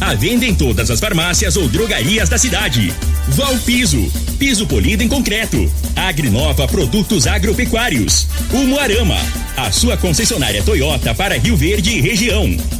A venda em todas as farmácias ou drogarias da cidade. Valpiso, piso polido em concreto. Agrinova Produtos Agropecuários. Umuarama, a sua concessionária Toyota para Rio Verde e região.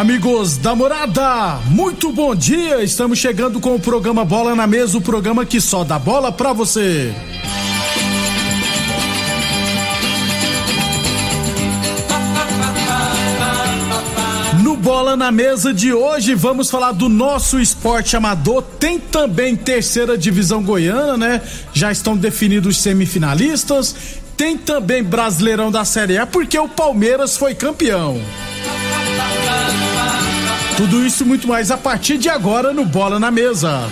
Amigos da morada, muito bom dia. Estamos chegando com o programa Bola na Mesa o programa que só dá bola pra você. No Bola na Mesa de hoje, vamos falar do nosso esporte amador. Tem também terceira divisão goiana, né? Já estão definidos os semifinalistas. Tem também Brasileirão da Série A, porque o Palmeiras foi campeão. Tudo isso muito mais a partir de agora no Bola na Mesa.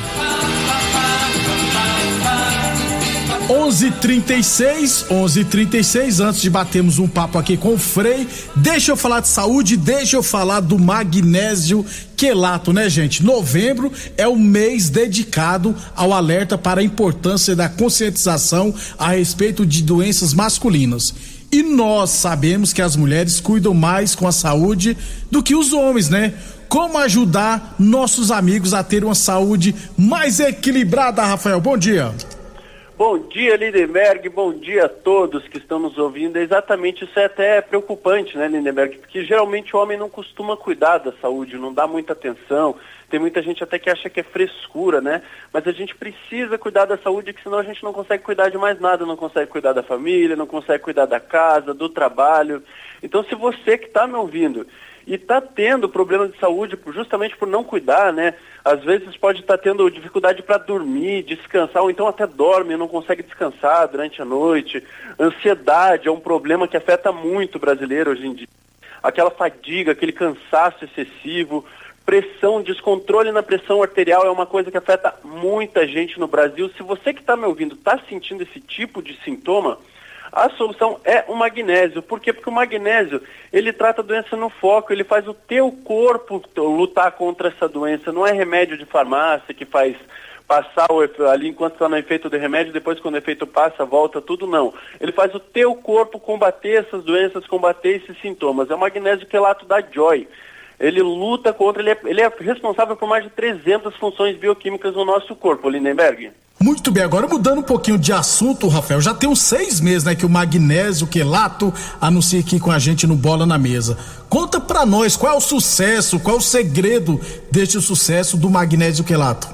11:36, 11:36 antes de batermos um papo aqui com o Frei, deixa eu falar de saúde, deixa eu falar do magnésio quelato, né, gente? Novembro é o mês dedicado ao alerta para a importância da conscientização a respeito de doenças masculinas. E nós sabemos que as mulheres cuidam mais com a saúde do que os homens, né? Como ajudar nossos amigos a ter uma saúde mais equilibrada, Rafael? Bom dia. Bom dia, Lindenberg. Bom dia a todos que estão nos ouvindo. Exatamente, isso é até preocupante, né, Lindenberg? Porque geralmente o homem não costuma cuidar da saúde, não dá muita atenção. Tem muita gente até que acha que é frescura, né? Mas a gente precisa cuidar da saúde, que senão a gente não consegue cuidar de mais nada, não consegue cuidar da família, não consegue cuidar da casa, do trabalho. Então, se você que está me ouvindo e está tendo problema de saúde justamente por não cuidar, né? Às vezes pode estar tá tendo dificuldade para dormir, descansar, ou então até dorme e não consegue descansar durante a noite. Ansiedade é um problema que afeta muito o brasileiro hoje em dia. Aquela fadiga, aquele cansaço excessivo, pressão, descontrole na pressão arterial é uma coisa que afeta muita gente no Brasil. Se você que está me ouvindo está sentindo esse tipo de sintoma, a solução é o magnésio. Por quê? Porque o magnésio, ele trata a doença no foco, ele faz o teu corpo lutar contra essa doença. Não é remédio de farmácia que faz passar o, ali enquanto está no efeito de remédio, depois quando o efeito passa, volta, tudo não. Ele faz o teu corpo combater essas doenças, combater esses sintomas. É o magnésio quelato da Joy. Ele luta contra, ele é, ele é responsável por mais de 300 funções bioquímicas no nosso corpo, Lindenberg. Muito bem, agora mudando um pouquinho de assunto, Rafael, já tem uns seis meses, né, que o magnésio quelato anuncia aqui com a gente no Bola na Mesa. Conta pra nós qual é o sucesso, qual é o segredo deste sucesso do magnésio quelato.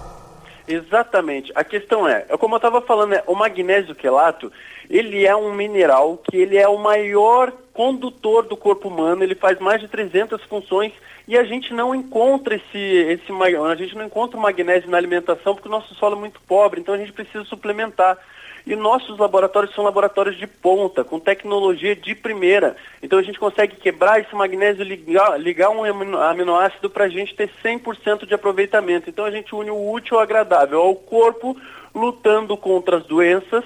Exatamente. A questão é, é como eu estava falando, é, o magnésio quelato, ele é um mineral que ele é o maior condutor do corpo humano, ele faz mais de 300 funções e a gente não encontra esse, esse a gente não encontra magnésio na alimentação porque o nosso solo é muito pobre, então a gente precisa suplementar. E nossos laboratórios são laboratórios de ponta, com tecnologia de primeira. Então a gente consegue quebrar esse magnésio, ligar, ligar um aminoácido para a gente ter 100% de aproveitamento. Então a gente une o útil ao agradável, ao corpo lutando contra as doenças,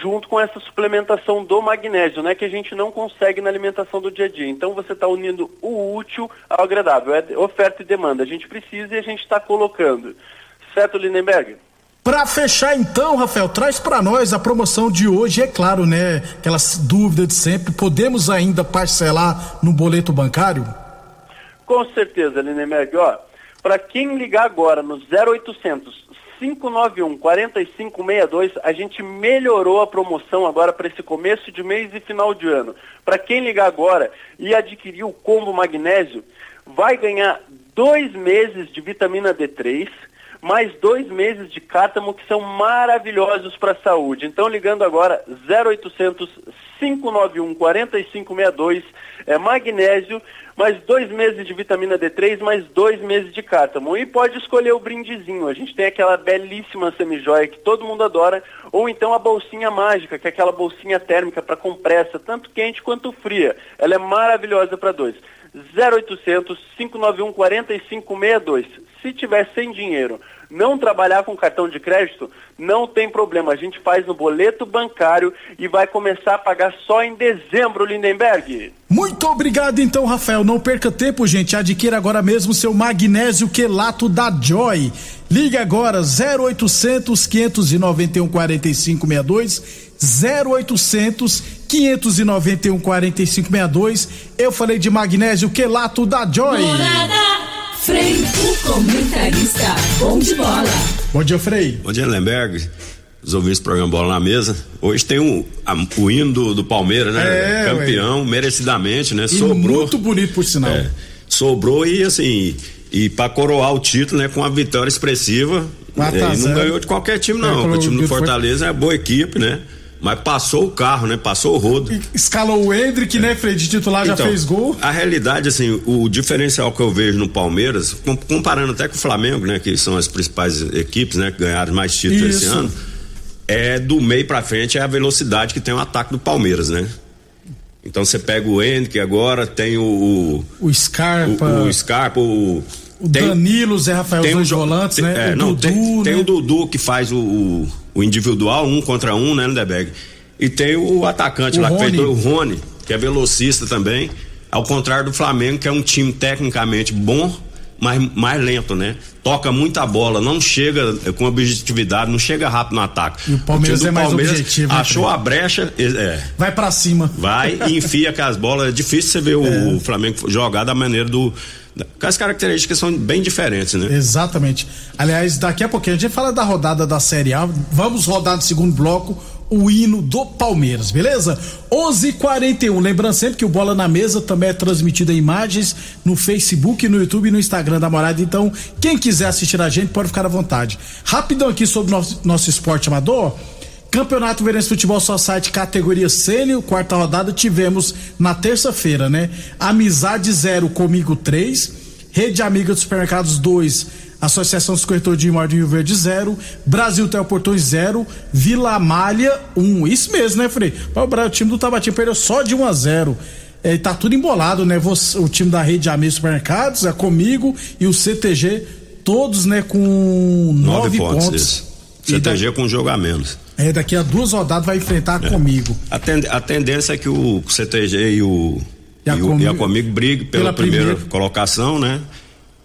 junto com essa suplementação do magnésio, né, que a gente não consegue na alimentação do dia a dia. Então você está unindo o útil ao agradável, é oferta e demanda. A gente precisa e a gente está colocando. Certo, Lindenberg? Para fechar então, Rafael, traz para nós a promoção de hoje, é claro, né? Aquelas dúvidas de sempre, podemos ainda parcelar no boleto bancário? Com certeza, Lindenberg. Ó, para quem ligar agora no 0800 591 4562, a gente melhorou a promoção agora para esse começo de mês e final de ano. Para quem ligar agora e adquirir o combo magnésio, vai ganhar dois meses de vitamina D3 mais dois meses de cátamo que são maravilhosos para a saúde. Então, ligando agora 0800 591 4562, é magnésio, mais dois meses de vitamina D3, mais dois meses de cátamo. E pode escolher o brindezinho. A gente tem aquela belíssima semijoia que todo mundo adora, ou então a bolsinha mágica, que é aquela bolsinha térmica para compressa, tanto quente quanto fria. Ela é maravilhosa para dois. 0800 591 4562. Se tiver sem dinheiro, não trabalhar com cartão de crédito, não tem problema. A gente faz no boleto bancário e vai começar a pagar só em dezembro, Lindenberg. Muito obrigado, então, Rafael. Não perca tempo, gente. Adquira agora mesmo seu magnésio quelato da Joy. Ligue agora 0800 591 4562 0800 591 4562. Eu falei de magnésio quelato da Joy. Morada. Frei, o comentarista, bom de bola. Bom dia, Frei. Bom dia, Lemberg. Os ouvintes do programa Bola na Mesa. Hoje tem um, a, o hino do, do Palmeiras, né? É, Campeão, ué. merecidamente, né? E sobrou. Muito bonito, por sinal. É, sobrou e assim. E para coroar o título, né? Com uma vitória expressiva. É, e não ganhou de qualquer time, não. É, o time do Fortaleza é boa equipe, né? Mas passou o carro, né? Passou o rodo. Escalou o Hendrick, é. né, Fred? De titular então, já fez gol. A realidade, assim, o diferencial que eu vejo no Palmeiras, comparando até com o Flamengo, né? Que são as principais equipes, né? Que ganharam mais títulos Isso. esse ano. É do meio pra frente é a velocidade que tem o ataque do Palmeiras, né? Então você pega o Hendrick agora, tem o. O, Scarpa. O, o Scarpa, o. O tem, Danilo, Zé Rafael, tem os volantes, né? É, o não, Dudu, tem, né? tem, o Dudu que faz o, o, individual, um contra um, né, Lindeberg? E tem o atacante o lá, Rony. que fez o Rony, que é velocista também. Ao contrário do Flamengo, que é um time tecnicamente bom, mas mais lento, né? Toca muita bola, não chega com objetividade, não chega rápido no ataque. E o Palmeiras o é mais Palmeiras objetivo. Né, achou a brecha, é. Vai para cima. Vai e enfia com as bolas. É difícil você ver é. o Flamengo jogar da maneira do as características são bem diferentes, né? Exatamente. Aliás, daqui a pouquinho a gente fala da rodada da Série A. Vamos rodar no segundo bloco o hino do Palmeiras, beleza? 11:41. Lembrando sempre que o Bola na Mesa também é transmitido em imagens no Facebook, no YouTube e no Instagram da Morada. Então, quem quiser assistir a gente pode ficar à vontade. Rapidão aqui sobre nosso, nosso esporte amador. Campeonato Verense Futebol Society categoria sênior, quarta rodada, tivemos na terça-feira, né? Amizade 0, comigo 3, Rede Amiga dos Supermercados 2, Associação dos Corretores de Imóveis de Rio Verde 0, Brasil Teleportões 0, Vila Malha 1. Um. Isso mesmo, né, Frei? O time do Tabatinho perdeu só de 1 um a 0. É, tá tudo embolado, né? Você, o time da Rede Amiga dos Supermercados é comigo e o CTG, todos, né, com 9 pontos. pontos. CTG da... com um jogo a menos. É, daqui a duas rodadas vai enfrentar é. comigo. A, tend, a, tendência é que o CTG e o. E a, e comigo, e a comigo brigue pela, pela primeira, primeira colocação, né?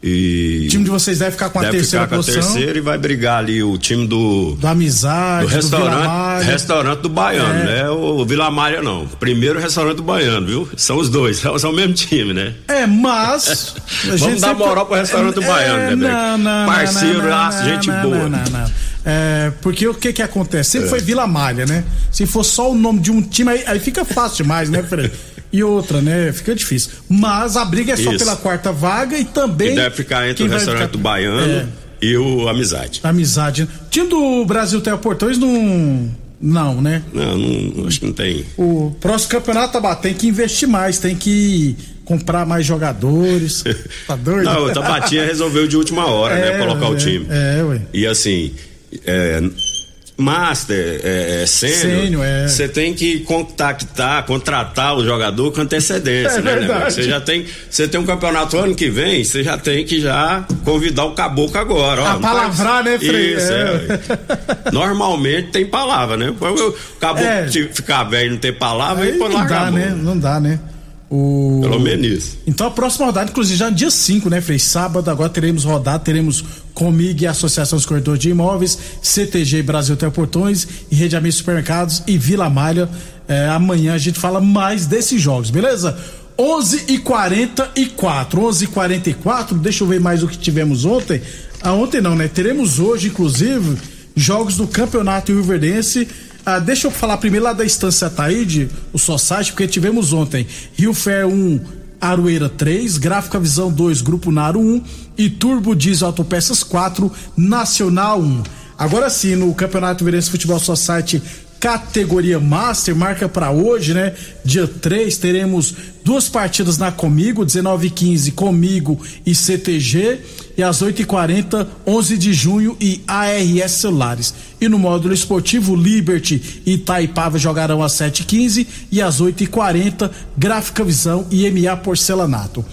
E o time de vocês deve ficar com a terceira ficar posição. com a terceira e vai brigar ali o time do do Amizade, do restaurante, do restaurante do Baiano, é. né? O Vila Maria não. Primeiro restaurante do Baiano, viu? São os dois, são o mesmo time, né? É, mas vamos dar sempre... moral pro restaurante do Baiano, é, né? Não, não, Parceiro, não, não, gente boa. Não, não, não. É, porque o que que acontece? Sempre é. foi Vila Malha, né? Se for só o nome de um time, aí, aí fica fácil demais, né, Fred? E outra, né? Fica difícil. Mas a briga é só Isso. pela quarta vaga e também. E deve ficar entre o restaurante ficar... do Baiano é. e o Amizade. Amizade. O time do Brasil Teleportões não. Não, né? Não, não, acho que não tem. O próximo campeonato, tá, tem que investir mais, tem que comprar mais jogadores. Tá doido? não, o Tabatinha resolveu de última hora, né, é, né? Colocar é, o time. É, ué. E assim. É, master, é, é sênior, é. você tem que contactar, contratar o jogador com antecedência, é né? Você já tem, você tem um campeonato ano que vem, você já tem que já convidar o caboclo agora, ó. A palavrar, né, Frei? Isso, é. Normalmente tem palavra, né? O caboclo é. ficar velho e não ter palavra, aí, não dá, né? Não dá, né? O... Pelo menos isso. Então a próxima rodada, inclusive já no dia 5, né, Frei? Sábado agora teremos rodada, teremos Comig e Associação dos Corretores de Imóveis, CTG Brasil Teleportões e Rede Amigos Supermercados e Vila Malha. É, amanhã a gente fala mais desses jogos, beleza? 11 e 44 11 e 44 deixa eu ver mais o que tivemos ontem. Ah, ontem não, né? Teremos hoje, inclusive, jogos do Campeonato Rio Verdense ah, deixa eu falar primeiro lá da Estância Taíde, o Society, porque tivemos ontem Rio Fair 1, Aroeira 3, Gráfica Visão 2, Grupo Naro 1 e Turbo Diesel Autopeças 4, Nacional 1. Agora sim, no Campeonato Verense Futebol Society categoria Master, marca para hoje, né? Dia 3, teremos duas partidas na Comigo, 19 e 15 Comigo e CTG, e às 8 e 40 11 de junho e ARS Celulares. E no módulo esportivo, Liberty e Taipava jogarão às 7 e 15 às 8 e 40 Gráfica Visão e MA Porcelanato.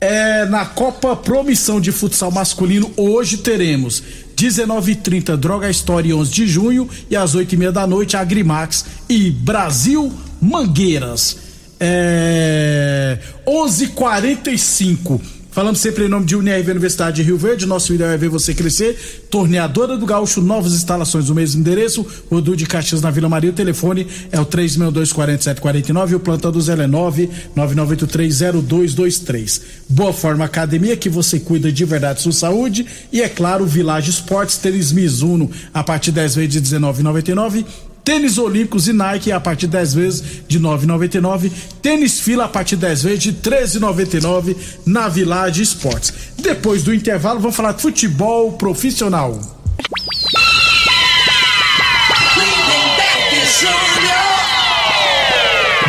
É, na Copa Promissão de Futsal Masculino, hoje teremos 19h30 Droga Story 11 de junho e às 8h30 da noite Agrimax e Brasil Mangueiras. É, 11:45 Falamos sempre em nome de UniRV Universidade de Rio Verde. Nosso ideal é ver você crescer. Torneadora do Gaúcho, novas instalações no mesmo endereço. Rodul de Caxias na Vila Maria. O telefone é o 3624749 e o plantão do Zé é 999830223. Boa Forma Academia, que você cuida de verdade sua saúde. E é claro, Village Esportes, tênis Mizuno, a partir 10 vezes de 19,99 Tênis Olímpicos e Nike a partir de 10 vezes de 9,99. Tênis Fila a partir de 10 vezes de 13,99 na Village Esportes. Depois do intervalo, vamos falar de futebol profissional.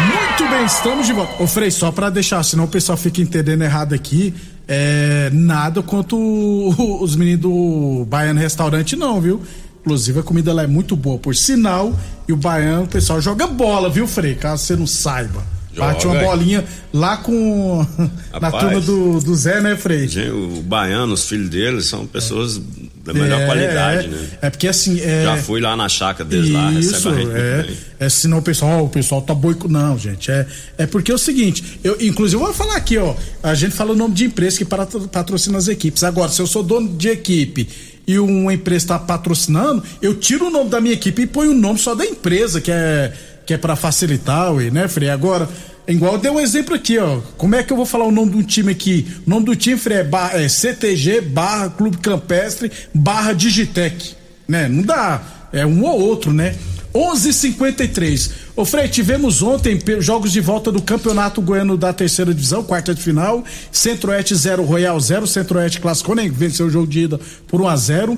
Muito bem, estamos de volta. Ô Frei, só para deixar, senão o pessoal fica entendendo errado aqui. É, nada quanto os meninos do Baiano Restaurante, não, viu? Inclusive a comida lá é muito boa, por sinal. E o baiano, o pessoal joga bola, viu, Frei? Caso você não saiba. Joga, Bate uma bolinha lá com. Rapaz, na turma do, do Zé, né, Frei? O baiano, os filhos dele são pessoas da melhor é, qualidade, é, né? É porque assim. É, Já fui lá na chácara deles lá, recebe a gente é, é, senão o pessoal, o pessoal tá boico. Não, gente. É, é porque é o seguinte, eu, inclusive, eu vou falar aqui, ó. A gente fala o nome de empresa que patrocina as equipes. Agora, se eu sou dono de equipe e uma empresa está patrocinando, eu tiro o nome da minha equipe e ponho o nome só da empresa, que é, que é para facilitar, ué, né, Frei? Agora, igual deu um exemplo aqui, ó. Como é que eu vou falar o nome do time aqui? O nome do time, é, é CTG barra Clube Campestre barra Digitec, né? Não dá, é um ou outro, né? 11:53. Ô Frei, tivemos ontem jogos de volta do Campeonato Goiano da Terceira Divisão, quarta de final. Centro-Oeste 0, Royal 0. Centro-Oeste classificou, nem venceu o jogo de ida por 1 a 0.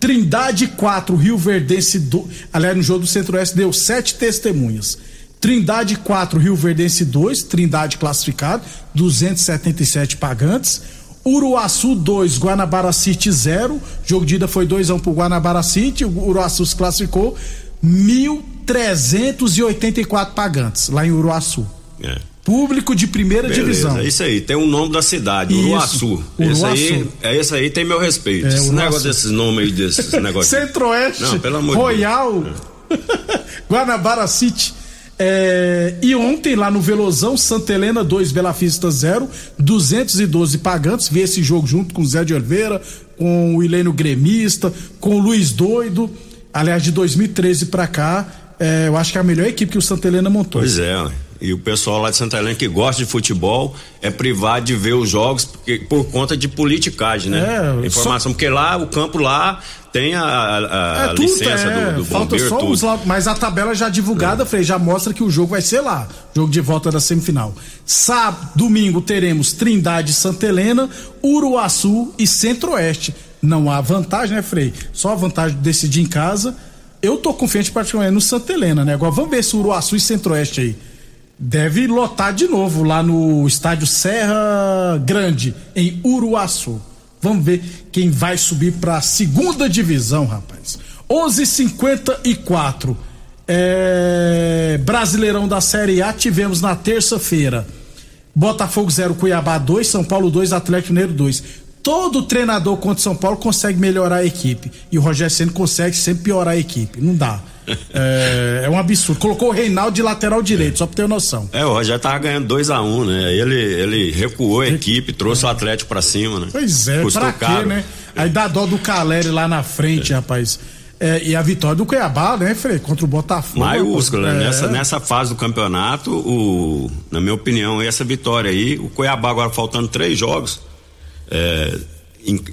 Trindade 4, Rio Verdense do, aliás, no jogo do Centro-Oeste deu sete testemunhas. Trindade 4, Rio Verdense 2, Trindade classificado, 277 pagantes. Uruaçu 2, Guanabara City 0. Jogo de ida foi 2 a 1 um pro Guanabara City. O Uruaçu se classificou. 1.384 pagantes lá em Uruaçu. É. Público de primeira Beleza, divisão. É isso aí, tem o um nome da cidade, isso, Uruaçu. Esse aí, é esse aí tem meu respeito. É, Esse Uruaçu. negócio desses nomes aí, desses negócios. Centro-Oeste, Royal, de Guanabara City. É, e ontem lá no Velozão, Santa Helena 2, Bela Vista 0, 212 pagantes. Vi esse jogo junto com o Zé de Oliveira, com o Ilênio Gremista, com o Luiz Doido. Aliás, de 2013 para cá, é, eu acho que é a melhor equipe que o Santa Helena montou. Pois é, e o pessoal lá de Santa Helena que gosta de futebol é privado de ver os jogos porque, por conta de politicagem, né? É, Informação, só... porque lá, o campo lá tem a, a, a é, licença é, do, do Falta bombeiro, só os lá, mas a tabela já divulgada, é. Frei, já mostra que o jogo vai ser lá. Jogo de volta da semifinal. Sábado, domingo teremos Trindade Santa Helena, Uruaçu e Centro-Oeste não há vantagem, né, Frei? Só a vantagem de decidir em casa. Eu tô confiante particularmente no Santa Helena, né? Agora vamos ver se Uruaçu e Centro-Oeste aí. Deve lotar de novo lá no estádio Serra Grande, em Uruaçu. Vamos ver quem vai subir para a segunda divisão, rapaz. 11:54. É... Brasileirão da Série A tivemos na terça-feira. Botafogo 0, Cuiabá 2, São Paulo 2, Atlético Mineiro 2 todo treinador contra São Paulo consegue melhorar a equipe. E o Rogério Senna consegue sempre piorar a equipe. Não dá. É, é, um absurdo. Colocou o Reinaldo de lateral direito, é. só pra ter noção. É, o Rogério tava ganhando 2 a 1 um, né? Ele, ele recuou a equipe, trouxe é. o Atlético pra cima, né? Pois é, Custou pra quê, caro. né? Aí dá dó do Caleri lá na frente, é. rapaz. É, e a vitória do Cuiabá, né, Frei? Contra o Botafogo. Maiúscula, né? Nessa, nessa fase do campeonato, o, na minha opinião, essa vitória aí, o Cuiabá agora faltando três jogos, é,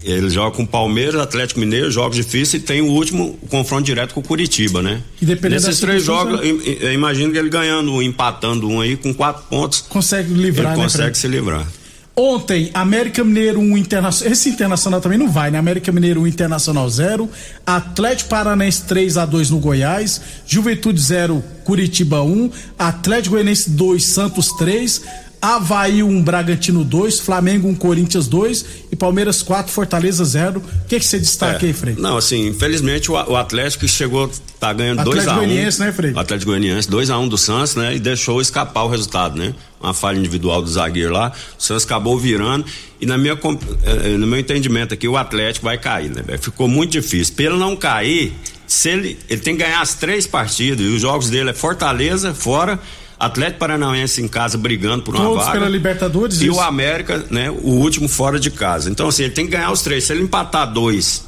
ele joga com Palmeiras, Atlético Mineiro, jogos difíceis e tem o último o confronto direto com o Curitiba, né? Nesses três jogos, eu imagino que ele ganhando, empatando um aí com quatro pontos. Consegue livrar, ele né? Consegue se livrar. Ontem, América Mineiro 1 um Internacional. Esse Internacional também não vai, né? América Mineiro 1 um Internacional 0. Atlético Paranense 3 a 2 no Goiás. Juventude 0, Curitiba 1. Um, Atlético Goianense 2, Santos 3. Havaí 1, um, Bragantino 2, Flamengo 1, um, Corinthians 2 e Palmeiras 4, Fortaleza 0. O que, que você destaca é, aí, Frei? Não, assim, infelizmente o, o Atlético chegou, tá ganhando 2x1. Atlético Goianiense, né, Frei? Atlético Goianiense, 2x1 um do Santos, né? E deixou escapar o resultado, né? Uma falha individual do zagueiro lá. O Santos acabou virando. E na minha, eh, no meu entendimento aqui, o Atlético vai cair, né? Ficou muito difícil. Pelo não cair, se ele, ele tem que ganhar as três partidas. E os jogos dele é Fortaleza, fora Atlético Paranaense em casa brigando por uma Todos vaga. pela Libertadores. E isso. o América, né? O último fora de casa. Então, assim, ele tem que ganhar os três. Se ele empatar dois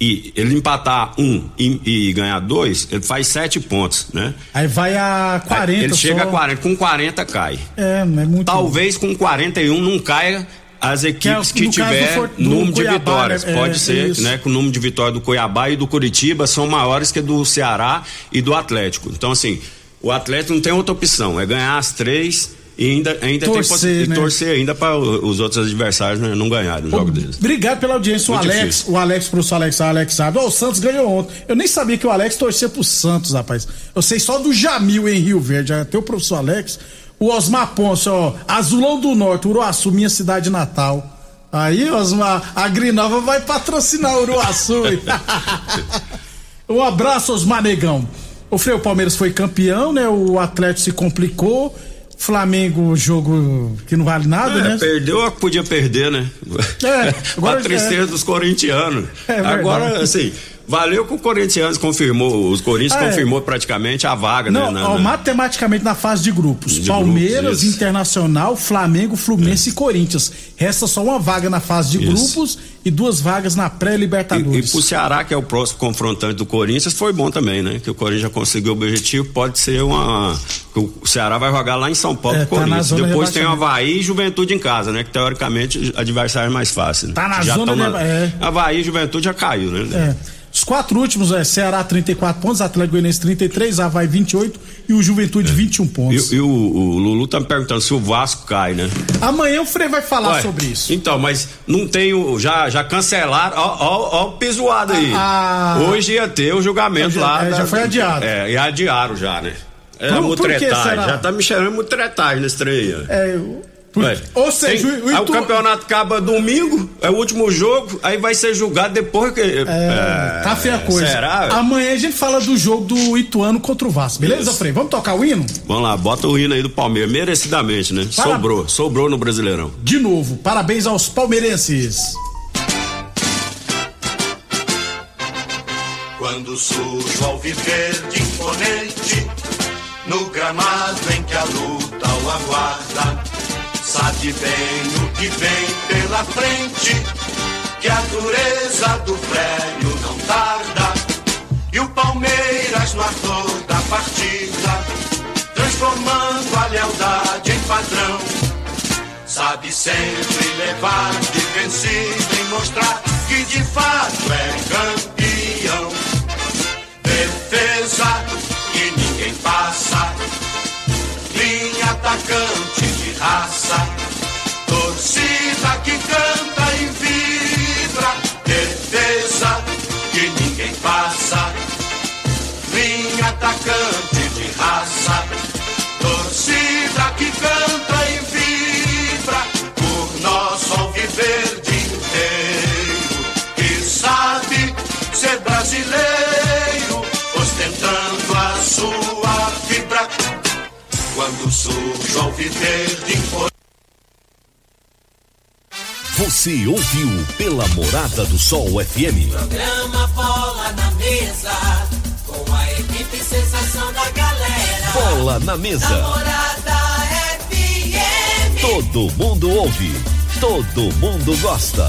e ele empatar um e, e ganhar dois, ele faz sete pontos, né? Aí vai a 40. Aí ele só. chega a 40, com 40 cai. É, é muito. Talvez com 41 não caia as equipes que, é, tiver do, do número Cuiabá, de vitórias. Né? Pode é, ser, isso. né? Que o número de vitórias do Cuiabá e do Curitiba são maiores que do Ceará e do Atlético. Então, assim, o Atlético não tem outra opção, é ganhar as três e ainda, ainda torcer, tem né? torcer ainda para os outros adversários né, não ganharem o jogo deles. Obrigado pela audiência, Muito o Alex, difícil. o Alex, professor Alex, o Alex sabe. Ó, o Santos ganhou ontem. Eu nem sabia que o Alex torcia pro Santos, rapaz. Eu sei só do Jamil em Rio Verde, até o professor Alex. O Osmar Ponce, ó, Azulão do Norte, Uruaçu, minha cidade natal. Aí, Osmar, a Grinova vai patrocinar o Uruaçu. um abraço, Osmar Negão. O Freio Palmeiras foi campeão, né? O Atlético se complicou. Flamengo, jogo que não vale nada, É, né? Perdeu a que podia perder, né? É, agora- a tristeza é. dos corintianos. É agora, assim, valeu que o Corinthians confirmou, os Corinthians Ah, é. confirmou praticamente a vaga, Não, né? na- ó, matematicamente na fase de grupos. De Palmeiras, grupos. Internacional, Flamengo, Fluminense e Corinthians. Resta só uma vaga na fase de Isso. grupos e duas vagas na E, e pré-libertadores. pro Ceará, que é o próximo confrontante do Corinthians, foi bom também, né? Que o Corinthians já conseguiu o objetivo, pode ser uma. O Ceará vai jogar lá em São Paulo É, com o tá Corinthians. Depois tem o. Havaí e Juventude em casa, né? Que teoricamente adversário é mais fácil. né? Tá na já zona tão de é. Havaí e Juventude já caiu, né? É. Os quatro últimos é Ceará 34 pontos, Atlético Goianiense 33, Havaí 28 e o Juventude 21 pontos. É. E, o, o Lulu tá me perguntando se o Vasco cai, né? Amanhã o Frei vai falar Ué, sobre isso. Então, mas não tem o. Já, já cancelaram. Ó, ó, ó o pisoado aí. Ah. Hoje ia ter o julgamento Já- lá. é, já foi adiado. É, e adiaram já, né? É Por- por? Já tá me chamando mutretagem nesse trem aí. É, o- por- Ué, ou seja, tem- o, o aí o Itu- campeonato acaba domingo, é o último jogo, aí vai ser julgado depois que. É, tá feia a coisa. Será? Amanhã a gente fala do jogo do Ituano contra o Vasco. Beleza, Isso. Frei? Vamos tocar o hino? Vamos lá, bota o hino aí do Palmeiras, merecidamente, né? Para- Sobrou, sobrou no Brasileirão. De novo, parabéns aos palmeirenses. Quando surge o alviverde imponente, no gramado em que a luta o aguarda, sabe bem o que vem pela frente, que a dureza do prêmio não tarda, e o Palmeiras no ardor da partida, transformando a lealdade em padrão, sabe sempre levar de vencido e mostrar que de fato é campeão. Defesa que ninguém passa, linha atacante de raça, atacante de raça, torcida que canta e vibra por nosso alviverde inteiro que sabe ser brasileiro, ostentando a sua fibra. Quando surge o alviverde. Você ouviu pela Morada do Sol FM. Programa Bola na Mesa, sensação da galera. Bola na mesa. Namorada FM. Todo mundo ouve, todo mundo gosta.